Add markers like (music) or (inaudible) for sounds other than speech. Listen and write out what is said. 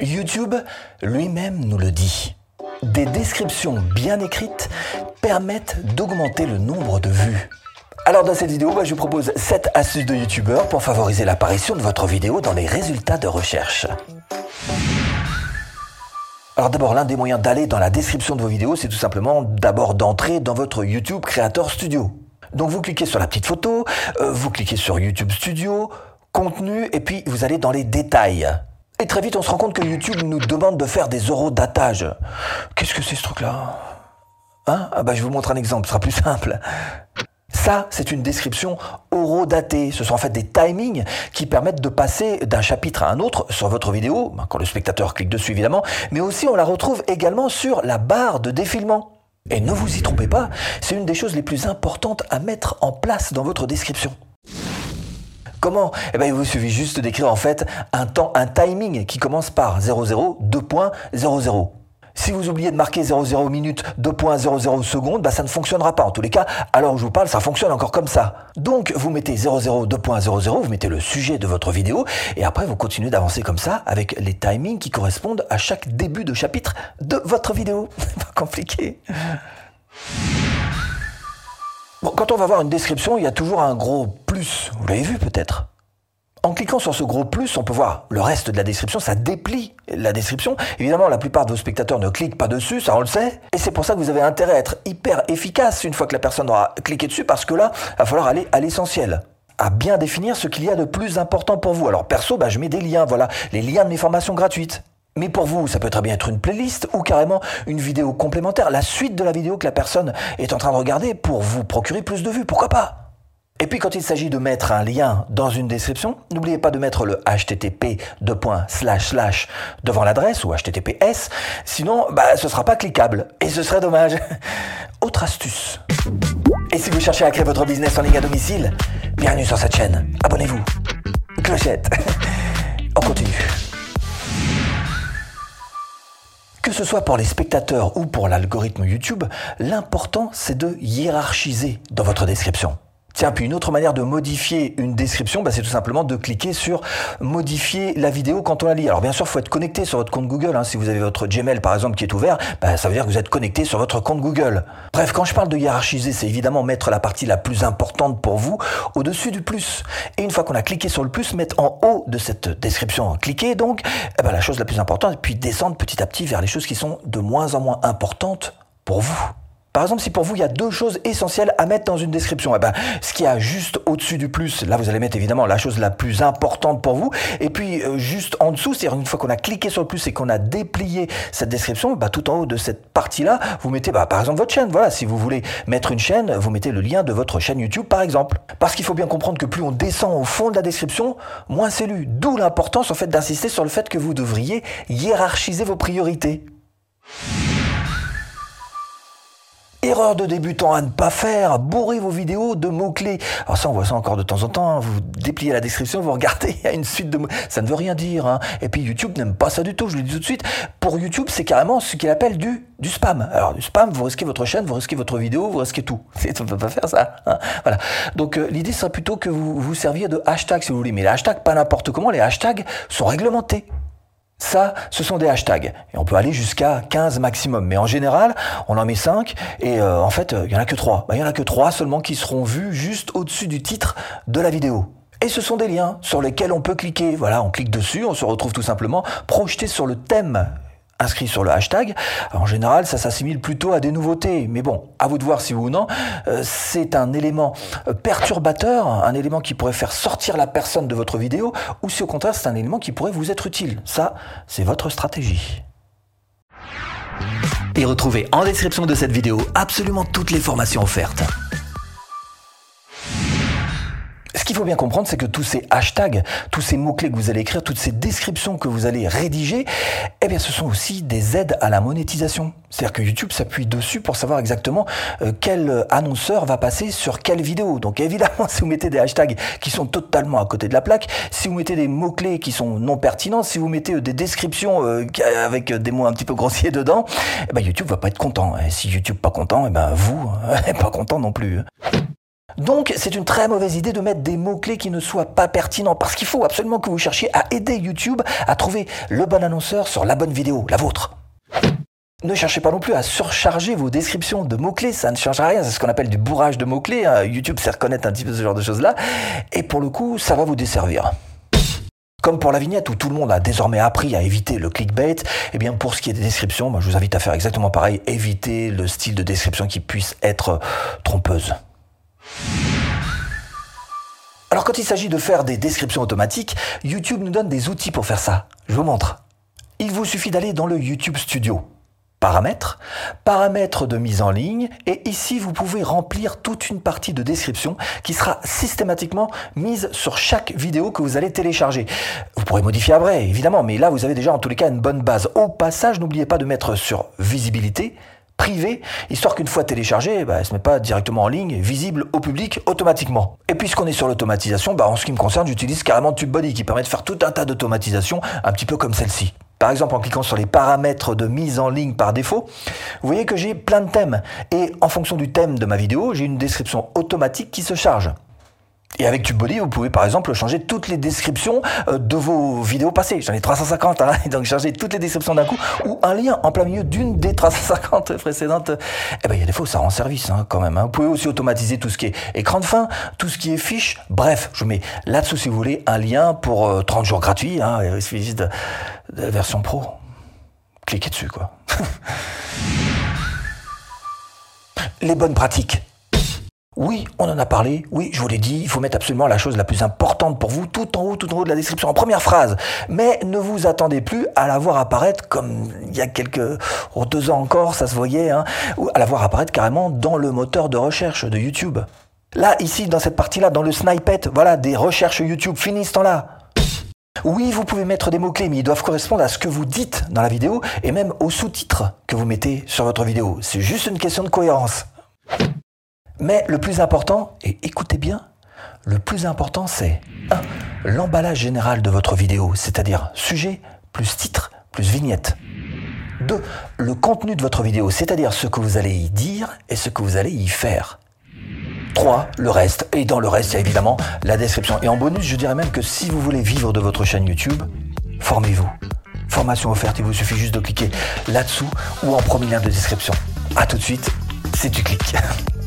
YouTube lui-même nous le dit. Des descriptions bien écrites permettent d'augmenter le nombre de vues. Alors dans cette vidéo, bah, je vous propose 7 astuces de YouTubeurs pour favoriser l'apparition de votre vidéo dans les résultats de recherche. Alors d'abord, l'un des moyens d'aller dans la description de vos vidéos, c'est tout simplement d'abord d'entrer dans votre YouTube Creator Studio. Donc vous cliquez sur la petite photo, euh, vous cliquez sur YouTube Studio, contenu, et puis vous allez dans les détails. Et très vite, on se rend compte que YouTube nous demande de faire des eurodatages. Qu'est-ce que c'est ce truc-là? Hein? Ah bah, Je vous montre un exemple, ce sera plus simple. Ça, c'est une description horodatée. Ce sont en fait des timings qui permettent de passer d'un chapitre à un autre sur votre vidéo, quand le spectateur clique dessus évidemment, mais aussi on la retrouve également sur la barre de défilement. Et ne vous y trompez pas, c'est une des choses les plus importantes à mettre en place dans votre description. Comment? Eh bien, il vous suffit juste d'écrire en fait un temps, un timing qui commence par 00, 2.00. Si vous oubliez de marquer 00 minutes 2.00 secondes, ça ne fonctionnera pas. En tous les cas, alors je vous parle, ça fonctionne encore comme ça. Donc vous mettez 00 2.00, vous mettez le sujet de votre vidéo et après vous continuez d'avancer comme ça avec les timings qui correspondent à chaque début de chapitre de votre vidéo. (laughs) pas compliqué. Bon, quand on va voir une description, il y a toujours un gros Vous l'avez vu peut-être en cliquant sur ce gros plus, on peut voir le reste de la description, ça déplie la description. Évidemment, la plupart de vos spectateurs ne cliquent pas dessus, ça on le sait. Et c'est pour ça que vous avez intérêt à être hyper efficace une fois que la personne aura cliqué dessus, parce que là, il va falloir aller à l'essentiel à bien définir ce qu'il y a de plus important pour vous. Alors perso, bah, je mets des liens, voilà, les liens de mes formations gratuites. Mais pour vous, ça peut très bien être une playlist ou carrément une vidéo complémentaire, la suite de la vidéo que la personne est en train de regarder pour vous procurer plus de vues, pourquoi pas? Et puis quand il s'agit de mettre un lien dans une description, n'oubliez pas de mettre le http devant l'adresse ou https, sinon bah, ce ne sera pas cliquable et ce serait dommage. (laughs) Autre astuce. Et si vous cherchez à créer votre business en ligne à domicile, bienvenue sur cette chaîne. Abonnez-vous. Clochette. (laughs) On continue. Que ce soit pour les spectateurs ou pour l'algorithme YouTube, l'important c'est de hiérarchiser dans votre description. Tiens, puis une autre manière de modifier une description, bah, c'est tout simplement de cliquer sur modifier la vidéo quand on la lit. Alors bien sûr, faut être connecté sur votre compte Google. Hein. Si vous avez votre Gmail par exemple qui est ouvert, bah, ça veut dire que vous êtes connecté sur votre compte Google. Bref, quand je parle de hiérarchiser, c'est évidemment mettre la partie la plus importante pour vous au-dessus du plus. Et une fois qu'on a cliqué sur le plus, mettre en haut de cette description, cliquer donc, eh ben, la chose la plus importante, et puis descendre petit à petit vers les choses qui sont de moins en moins importantes pour vous. Par exemple, si pour vous, il y a deux choses essentielles à mettre dans une description, eh ben, ce qui a juste au-dessus du plus, là, vous allez mettre évidemment la chose la plus importante pour vous. Et puis, euh, juste en dessous, c'est-à-dire une fois qu'on a cliqué sur le plus et qu'on a déplié cette description, bah, tout en haut de cette partie-là, vous mettez, bah, par exemple, votre chaîne. Voilà, si vous voulez mettre une chaîne, vous mettez le lien de votre chaîne YouTube, par exemple. Parce qu'il faut bien comprendre que plus on descend au fond de la description, moins c'est lu. D'où l'importance, en fait, d'insister sur le fait que vous devriez hiérarchiser vos priorités. Erreur de débutant à ne pas faire, bourrez vos vidéos de mots-clés. Alors ça, on voit ça encore de temps en temps, hein. vous dépliez la description, vous regardez, il y a une suite de mots. Ça ne veut rien dire. Hein. Et puis YouTube n'aime pas ça du tout, je le dis tout de suite. Pour YouTube, c'est carrément ce qu'il appelle du, spam. Alors du spam, vous risquez votre chaîne, vous risquez votre vidéo, vous risquez tout. (laughs) On ne peut pas faire ça. Hein. Voilà. Donc euh, l'idée serait plutôt que vous vous serviez de hashtags si vous voulez. Mais les hashtags, pas n'importe comment, les hashtags sont réglementés. Ça, ce sont des hashtags. Et on peut aller jusqu'à 15 maximum. Mais en général, on en met 5 et euh, en fait, il n'y en a que 3. Bah, il n'y en a que 3 seulement qui seront vus juste au-dessus du titre de la vidéo. Et ce sont des liens sur lesquels on peut cliquer. Voilà, on clique dessus, on se retrouve tout simplement projeté sur le thème inscrit sur le hashtag. En général, ça s'assimile plutôt à des nouveautés. Mais bon, à vous de voir si oui ou non. Euh, c'est un élément euh, perturbateur, un élément qui pourrait faire sortir la personne de votre vidéo, ou si au contraire c'est un élément qui pourrait vous être utile. Ça, c'est votre stratégie. Et retrouvez en description de cette vidéo absolument toutes les formations offertes qu'il faut bien comprendre, c'est que tous ces hashtags, tous ces mots-clés que vous allez écrire, toutes ces descriptions que vous allez rédiger, eh bien, ce sont aussi des aides à la monétisation. C'est-à-dire que YouTube s'appuie dessus pour savoir exactement euh, quel annonceur va passer sur quelle vidéo. Donc évidemment, (laughs) si vous mettez des hashtags qui sont totalement à côté de la plaque, si vous mettez des mots-clés qui sont non pertinents, si vous mettez euh, des descriptions euh, avec des mots un petit peu grossiers (laughs) dedans, eh ben YouTube va pas être content. Et si YouTube pas content, eh ben vous, (laughs) pas content non plus. Donc c'est une très mauvaise idée de mettre des mots-clés qui ne soient pas pertinents parce qu'il faut absolument que vous cherchiez à aider YouTube à trouver le bon annonceur sur la bonne vidéo, la vôtre. Ne cherchez pas non plus à surcharger vos descriptions de mots-clés, ça ne change rien, c'est ce qu'on appelle du bourrage de mots-clés. Hein. YouTube sait reconnaître un petit peu ce genre de choses-là, et pour le coup, ça va vous desservir. Comme pour la vignette où tout le monde a désormais appris à éviter le clickbait, eh bien pour ce qui est des descriptions, je vous invite à faire exactement pareil, éviter le style de description qui puisse être trompeuse. Alors quand il s'agit de faire des descriptions automatiques, YouTube nous donne des outils pour faire ça. Je vous montre. Il vous suffit d'aller dans le YouTube Studio paramètres, paramètres de mise en ligne, et ici vous pouvez remplir toute une partie de description qui sera systématiquement mise sur chaque vidéo que vous allez télécharger. Vous pourrez modifier après, évidemment, mais là vous avez déjà en tous les cas une bonne base. Au passage, n'oubliez pas de mettre sur visibilité, privé, histoire qu'une fois téléchargé, bah, elle se met pas directement en ligne, visible au public automatiquement. Et puisqu'on est sur l'automatisation, bah, en ce qui me concerne, j'utilise carrément TubeBuddy qui permet de faire tout un tas d'automatisation, un petit peu comme celle-ci par exemple en cliquant sur les paramètres de mise en ligne par défaut, vous voyez que j'ai plein de thèmes. Et en fonction du thème de ma vidéo, j'ai une description automatique qui se charge. Et avec TubeBuddy, vous pouvez par exemple changer toutes les descriptions euh, de vos vidéos passées. J'en ai 350, hein, (laughs) donc changer toutes les descriptions d'un coup, ou un lien en plein milieu d'une des 350 précédentes. Eh ben, il y a des fois où ça rend service hein, quand même. Hein. Vous pouvez aussi automatiser tout ce qui est écran de fin, tout ce qui est fiche. Bref, je mets là-dessous si vous voulez un lien pour 30 euh, jours gratuits. Hein, il suffit juste de la version pro. Cliquez dessus, quoi. (laughs) les bonnes pratiques. Oui, on en a parlé. Oui, je vous l'ai dit, il faut mettre absolument la chose la plus importante pour vous tout en haut, tout en haut de la description, en première phrase. Mais ne vous attendez plus à la voir apparaître comme il y a quelques oh, deux ans encore, ça se voyait, hein, ou à la voir apparaître carrément dans le moteur de recherche de YouTube. Là, ici, dans cette partie-là, dans le snippet, voilà, des recherches YouTube, finis ce temps-là. Oui, vous pouvez mettre des mots-clés, mais ils doivent correspondre à ce que vous dites dans la vidéo et même aux sous-titres que vous mettez sur votre vidéo. C'est juste une question de cohérence. Mais le plus important, et écoutez bien, le plus important c'est 1. L'emballage général de votre vidéo, c'est-à-dire sujet plus titre plus vignette. 2. Le contenu de votre vidéo, c'est-à-dire ce que vous allez y dire et ce que vous allez y faire. 3. Le reste. Et dans le reste, il y a évidemment la description. Et en bonus, je dirais même que si vous voulez vivre de votre chaîne YouTube, formez-vous. Formation offerte, il vous suffit juste de cliquer là-dessous ou en premier lien de description. A tout de suite, c'est du clic. (laughs)